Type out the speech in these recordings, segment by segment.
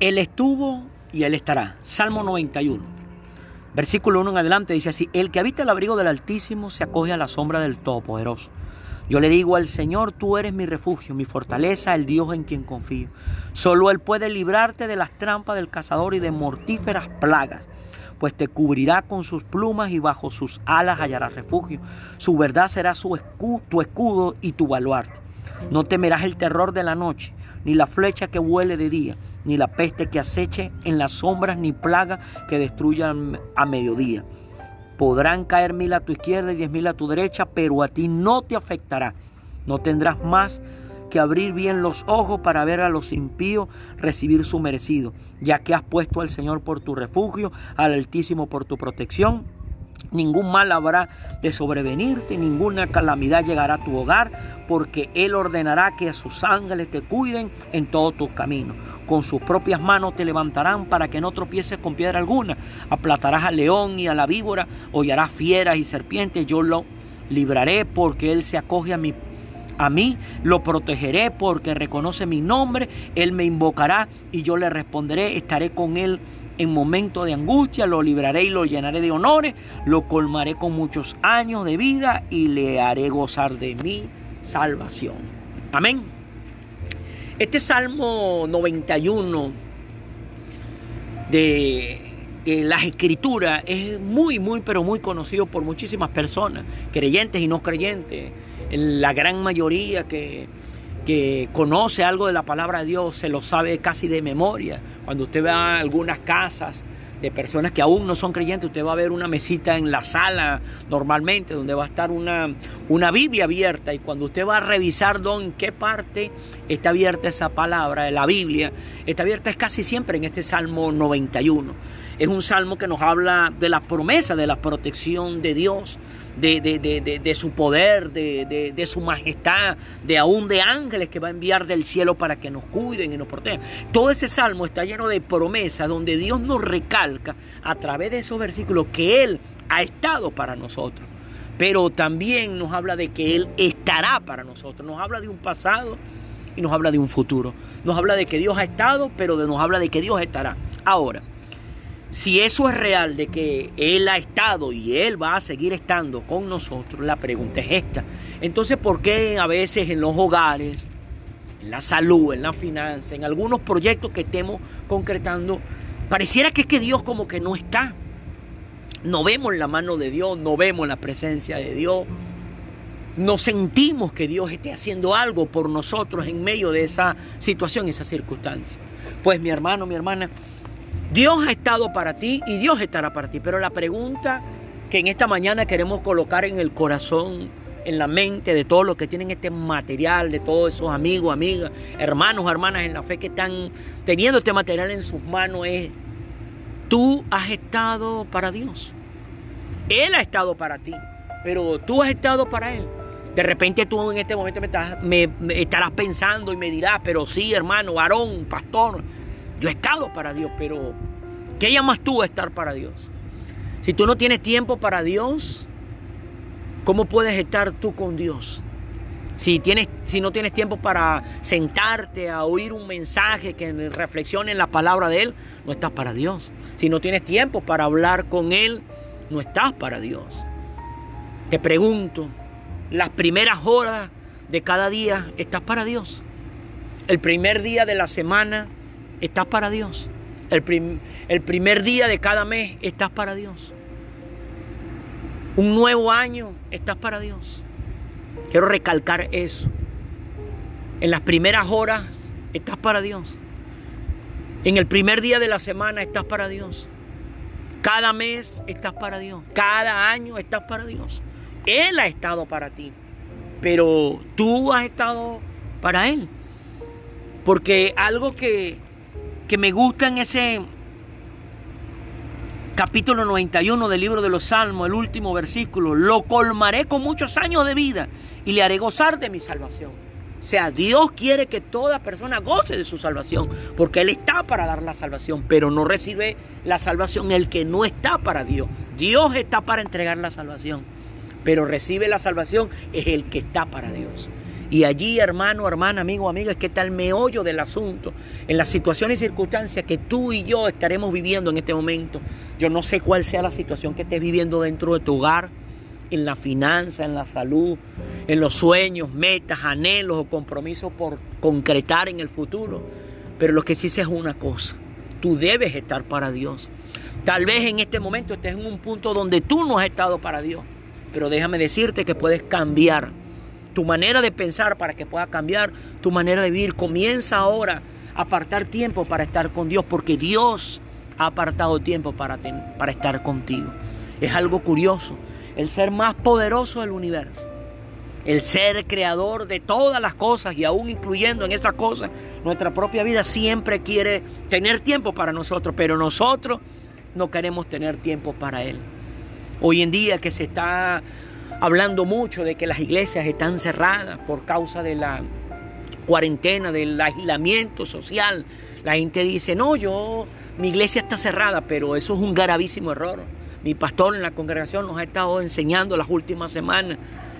Él estuvo y Él estará. Salmo 91. Versículo 1 en adelante dice así, el que habita el abrigo del Altísimo se acoge a la sombra del Todopoderoso. Yo le digo al Señor, tú eres mi refugio, mi fortaleza, el Dios en quien confío. Solo Él puede librarte de las trampas del cazador y de mortíferas plagas, pues te cubrirá con sus plumas y bajo sus alas hallarás refugio. Su verdad será su escudo, tu escudo y tu baluarte. No temerás el terror de la noche, ni la flecha que vuele de día, ni la peste que aceche en las sombras, ni plaga que destruya a mediodía. Podrán caer mil a tu izquierda y diez mil a tu derecha, pero a ti no te afectará. No tendrás más que abrir bien los ojos para ver a los impíos recibir su merecido, ya que has puesto al Señor por tu refugio, al Altísimo por tu protección. Ningún mal habrá de sobrevenirte, ninguna calamidad llegará a tu hogar, porque Él ordenará que a sus ángeles te cuiden en todos tus caminos. Con sus propias manos te levantarán para que no tropieces con piedra alguna. Aplatarás al león y a la víbora, hollarás fieras y serpientes. Yo lo libraré porque Él se acoge a mi a mí lo protegeré porque reconoce mi nombre, Él me invocará y yo le responderé, estaré con Él en momento de angustia, lo libraré y lo llenaré de honores, lo colmaré con muchos años de vida y le haré gozar de mi salvación. Amén. Este Salmo 91 de, las escrituras es muy, muy, pero muy conocido por muchísimas personas, creyentes y no creyentes. La gran mayoría que que conoce algo de la palabra de Dios se lo sabe casi de memoria. Cuando usted va a algunas casas de personas que aún no son creyentes, usted va a ver una mesita en la sala normalmente donde va a estar una, una Biblia abierta y cuando usted va a revisar en qué parte está abierta esa palabra de la Biblia, está abierta casi siempre en este Salmo 91. Es un salmo que nos habla de la promesa, de la protección de Dios, de, su poder, de, su majestad, de aún de ángeles que va a enviar del cielo para que nos cuiden y nos protejan. Todo ese salmo está lleno de promesas donde Dios nos recalca a través de esos versículos que Él ha estado para nosotros. Pero también nos habla de que Él estará para nosotros. Nos habla de un pasado y nos habla de un futuro. Nos habla de que Dios ha estado, pero nos habla de que Dios estará. Ahora, si eso es real de que Él ha estado y Él va a seguir estando con nosotros, la pregunta es esta. Entonces, ¿por qué a veces en los hogares, en la salud, en la finanza, en algunos proyectos que estemos concretando, pareciera que es que Dios como que no está? No vemos la mano de Dios, no vemos la presencia de Dios, no sentimos que Dios esté haciendo algo por nosotros en medio de esa situación, esa circunstancia. Pues mi hermano, mi hermana, Dios ha estado para ti y Dios estará para ti. Pero la pregunta que en esta mañana queremos colocar en el corazón, en la mente de todos los que tienen este material, de todos esos amigos, amigas, hermanos, hermanas en la fe que están teniendo este material en sus manos es, tú has estado para Dios. Él ha estado para ti, pero tú has estado para Él. De repente tú en este momento me, estarás pensando y me dirás, pero sí, hermano, varón, pastor, yo he estado para Dios, pero ¿qué llamas tú a estar para Dios? Si tú no tienes tiempo para Dios, ¿cómo puedes estar tú con Dios? Si, tienes, si no tienes tiempo para sentarte a oír un mensaje que reflexione en la palabra de Él, no estás para Dios. Si no tienes tiempo para hablar con Él, no estás para Dios. Te pregunto, las primeras horas de cada día, ¿estás para Dios? El primer día de la semana, estás para Dios. El, primer día de cada mes estás para Dios. Un nuevo año estás para Dios. Quiero recalcar eso. En las primeras horas estás para Dios. En el primer día de la semana estás para Dios. Cada mes estás para Dios. Cada año estás para Dios. Él ha estado para ti. Pero tú has estado para Él. Porque algo que que me gusta en ese capítulo 91 del libro de los Salmos, el último versículo, lo colmaré con muchos años de vida y le haré gozar de mi salvación. O sea, Dios quiere que toda persona goce de su salvación, porque Él está para dar la salvación, pero no recibe la salvación el que no está para Dios. Dios está para entregar la salvación, pero recibe la salvación es el que está para Dios. Y allí, hermano, hermana, amigo, amiga, es que está el meollo del asunto. En las situaciones y circunstancias que tú y yo estaremos viviendo en este momento. Yo no sé cuál sea la situación que estés viviendo dentro de tu hogar, en la finanza, en la salud, en los sueños, metas, anhelos o compromisos por concretar en el futuro. Pero lo que sí sé es una cosa. Tú debes estar para Dios. Tal vez en este momento estés en un punto donde tú no has estado para Dios. Pero déjame decirte que puedes cambiar tu manera de pensar para que pueda cambiar tu manera de vivir. Comienza ahora a apartar tiempo para estar con Dios, porque Dios ha apartado tiempo para, para estar contigo. Es algo curioso. El ser más poderoso del universo, el ser creador de todas las cosas y aún incluyendo en esas cosas nuestra propia vida, siempre quiere tener tiempo para nosotros, pero nosotros no queremos tener tiempo para Él. Hoy en día que se está hablando mucho de que las iglesias están cerradas por causa de la cuarentena, del aislamiento social. La gente dice, no, yo, mi iglesia está cerrada, pero eso es un gravísimo error. Mi pastor en la congregación nos ha estado enseñando las últimas semanas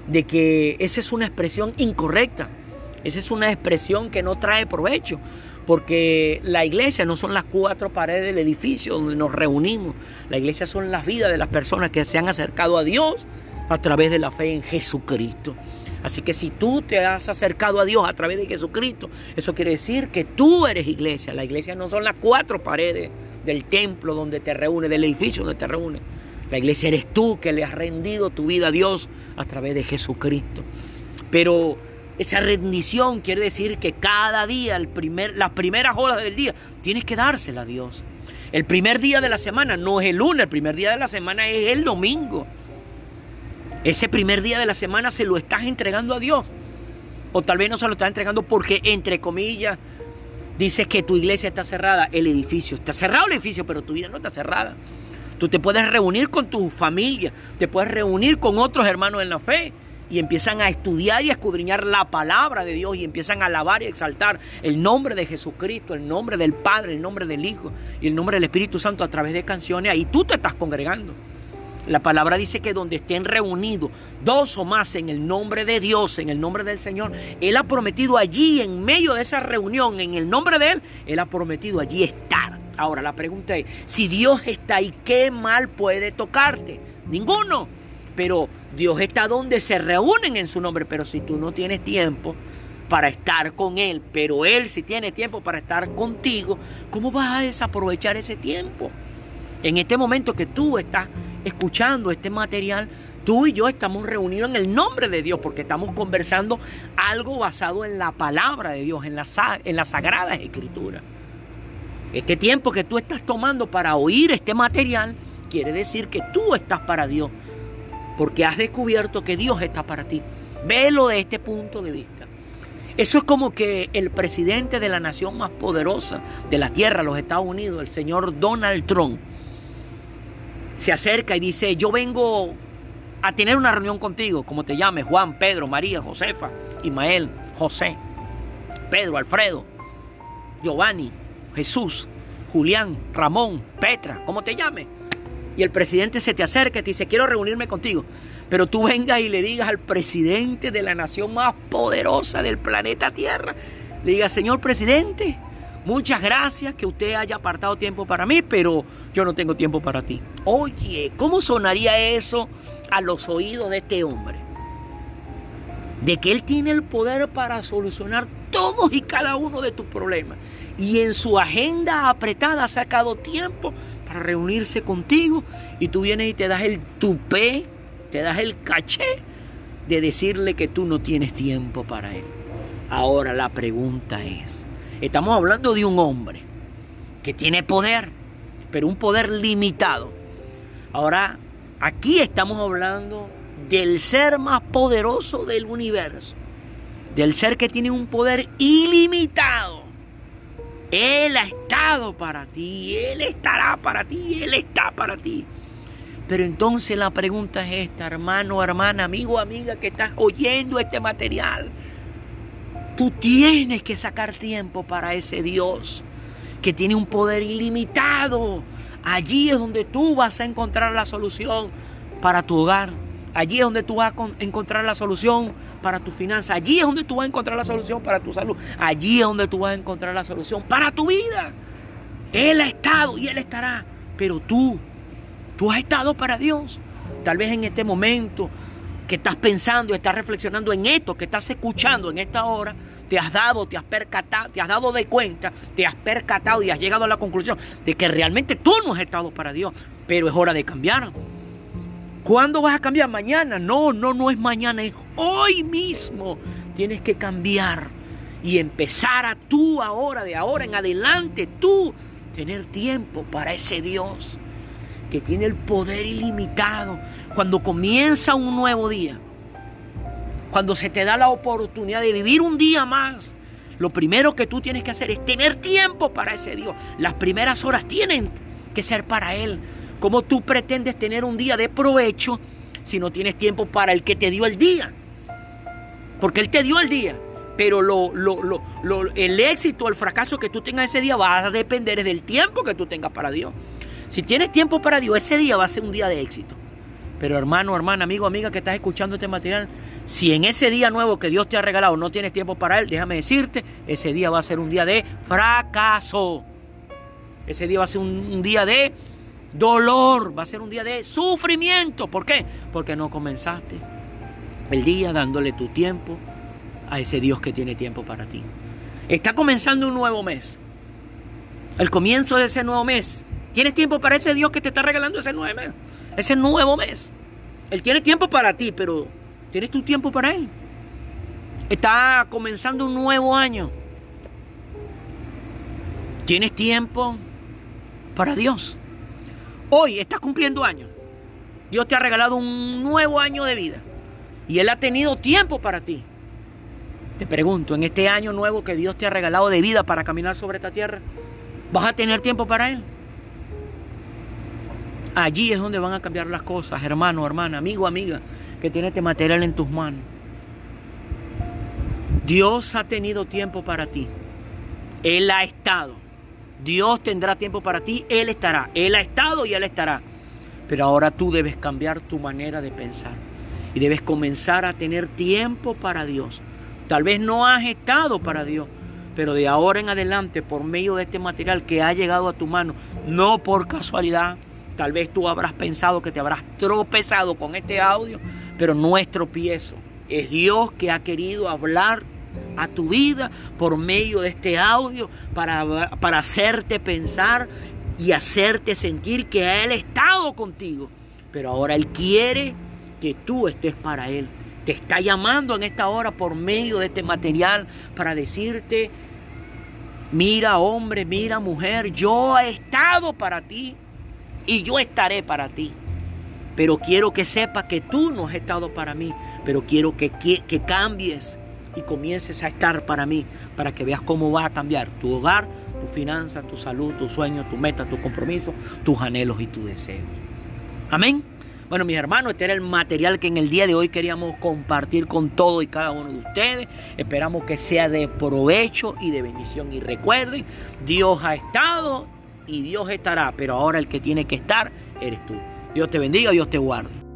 de que esa es una expresión incorrecta. Esa es una expresión que no trae provecho, porque la iglesia no son las cuatro paredes del edificio donde nos reunimos. La iglesia son las vidas de las personas que se han acercado a Dios a través de la fe en Jesucristo. Así que si tú te has acercado a Dios a través de Jesucristo, eso quiere decir que tú eres iglesia. La iglesia no son las cuatro paredes del templo donde te reúnes, del edificio donde te reúnes. La iglesia eres tú que le has rendido tu vida a Dios a través de Jesucristo. Pero esa rendición quiere decir que cada día, las primeras horas del día, tienes que dársela a Dios. El primer día de la semana no es el lunes, el primer día de la semana es el domingo. Ese primer día de la semana se lo estás entregando a Dios. O tal vez no se lo estás entregando porque, entre comillas, dices que tu iglesia está cerrada, el edificio. Está cerrado el edificio, pero tu vida no está cerrada. Tú te puedes reunir con tu familia, te puedes reunir con otros hermanos en la fe y empiezan a estudiar y a escudriñar la palabra de Dios y empiezan a alabar y exaltar el nombre de Jesucristo, el nombre del Padre, el nombre del Hijo y el nombre del Espíritu Santo a través de canciones. Ahí tú te estás congregando. La palabra dice que donde estén reunidos dos o más en el nombre de Dios, en el nombre del Señor, Él ha prometido allí, en medio de esa reunión, en el nombre de Él, Él ha prometido allí estar. Ahora la pregunta es, si Dios está ahí, ¿qué mal puede tocarte? Ninguno. Pero Dios está donde se reúnen en su nombre. Pero si tú no tienes tiempo para estar con Él, pero Él si tiene tiempo para estar contigo, ¿cómo vas a desaprovechar ese tiempo? En este momento que tú estás escuchando este material, tú y yo estamos reunidos en el nombre de Dios porque estamos conversando algo basado en la palabra de Dios, en la, en las sagradas escrituras. Este tiempo que tú estás tomando para oír este material quiere decir que tú estás para Dios porque has descubierto que Dios está para ti. Velo de este punto de vista. Eso es como que el presidente de la nación más poderosa de la tierra, los Estados Unidos, el señor Donald Trump, se acerca y dice, yo vengo a tener una reunión contigo, como te llames, Juan, Pedro, María, Josefa, Ismael, José, Pedro, Alfredo, Giovanni, Jesús, Julián, Ramón, Petra, como te llames. Y el presidente se te acerca y te dice, quiero reunirme contigo. Pero tú vengas y le digas al presidente de la nación más poderosa del planeta Tierra, le digas, señor presidente, Muchas gracias que usted haya apartado tiempo para mí, pero yo no tengo tiempo para ti. Oye, ¿cómo sonaría eso a los oídos de este hombre? De que él tiene el poder para solucionar todos y cada uno de tus problemas. Y en su agenda apretada ha sacado tiempo para reunirse contigo. Y tú vienes y te das el tupé, te das el caché de decirle que tú no tienes tiempo para él. Ahora la pregunta es, Estamos hablando de un hombre que tiene poder, pero un poder limitado. Ahora, aquí estamos hablando del ser más poderoso del universo, del ser que tiene un poder ilimitado. Él ha estado para ti, Él estará para ti, Él está para ti. Pero entonces la pregunta es esta, hermano, hermana, amigo, amiga que estás oyendo este material. Tú tienes que sacar tiempo para ese Dios que tiene un poder ilimitado. Allí es donde tú vas a encontrar la solución para tu hogar, Allí es donde tú vas a encontrar la solución para tu finanza. Allí es donde tú vas a encontrar la solución para tu salud. Allí es donde tú vas a encontrar la solución para tu vida. Él ha estado y Él estará. Pero tú, tú has estado para Dios. Tal vez en este momento que estás pensando, estás reflexionando en esto, que estás escuchando en esta hora, te has dado, te has percatado, te has dado de cuenta, te has percatado y has llegado a la conclusión de que realmente tú no has estado para Dios, pero es hora de cambiar. ¿Cuándo vas a cambiar? Mañana. No, no, no es mañana, es hoy mismo. Tienes que cambiar y empezar a tú ahora, de ahora en adelante, tú tener tiempo para ese Dios que tiene el poder ilimitado. Cuando comienza un nuevo día, cuando se te da la oportunidad de vivir un día más, lo primero que tú tienes que hacer es tener tiempo para ese Dios. Las primeras horas tienen que ser para Él. ¿Cómo tú pretendes tener un día de provecho si no tienes tiempo para el que te dio el día? Porque Él te dio el día, pero lo, el éxito o el fracaso que tú tengas ese día va a depender del tiempo que tú tengas para Dios. Si tienes tiempo para Dios, ese día va a ser un día de éxito. Pero hermano, hermana, amigo, amiga que estás escuchando este material, si en ese día nuevo que Dios te ha regalado no tienes tiempo para Él, déjame decirte, ese día va a ser un día de fracaso. Ese día va a ser un día de dolor, va a ser un día de sufrimiento. ¿Por qué? Porque no comenzaste el día dándole tu tiempo a ese Dios que tiene tiempo para ti. Está comenzando un nuevo mes. El comienzo de ese nuevo mes. Tienes tiempo para ese Dios que te está regalando ese nuevo mes. Ese nuevo mes. Él tiene tiempo para ti, pero ¿tienes tu tiempo para Él? Está comenzando un nuevo año. ¿Tienes tiempo para Dios? Hoy estás cumpliendo años. Dios te ha regalado un nuevo año de vida. Y Él ha tenido tiempo para ti. Te pregunto, en este año nuevo que Dios te ha regalado de vida para caminar sobre esta tierra, ¿vas a tener tiempo para Él? Allí es donde van a cambiar las cosas, hermano, hermana, amigo, amiga, que tiene este material en tus manos. Dios ha tenido tiempo para ti. Él ha estado. Dios tendrá tiempo para ti, Él estará. Él ha estado y Él estará. Pero ahora tú debes cambiar tu manera de pensar y debes comenzar a tener tiempo para Dios. Tal vez no has estado para Dios, pero de ahora en adelante, por medio de este material que ha llegado a tu mano, no por casualidad, tal vez tú habrás pensado que te habrás tropezado con este audio, pero no es tropiezo. Es Dios que ha querido hablar a tu vida por medio de este audio para, para hacerte pensar y hacerte sentir que Él ha estado contigo. Pero ahora Él quiere que tú estés para Él. Te está llamando en esta hora por medio de este material para decirte, mira hombre, mira mujer, yo he estado para ti y yo estaré para ti. Pero quiero que sepas que tú no has estado para mí, pero quiero que, que, que cambies y comiences a estar para mí, para que veas cómo va a cambiar tu hogar, tu finanza, tu salud, tu sueño, tu meta, tu compromiso, tus anhelos y tus deseos. Amén. Bueno, mis hermanos, este era el material que en el día de hoy queríamos compartir con todos y cada uno de ustedes. Esperamos que sea de provecho y de bendición. Y recuerden, Dios ha estado y Dios estará, pero ahora el que tiene que estar eres tú. Dios te bendiga, Dios te guarde.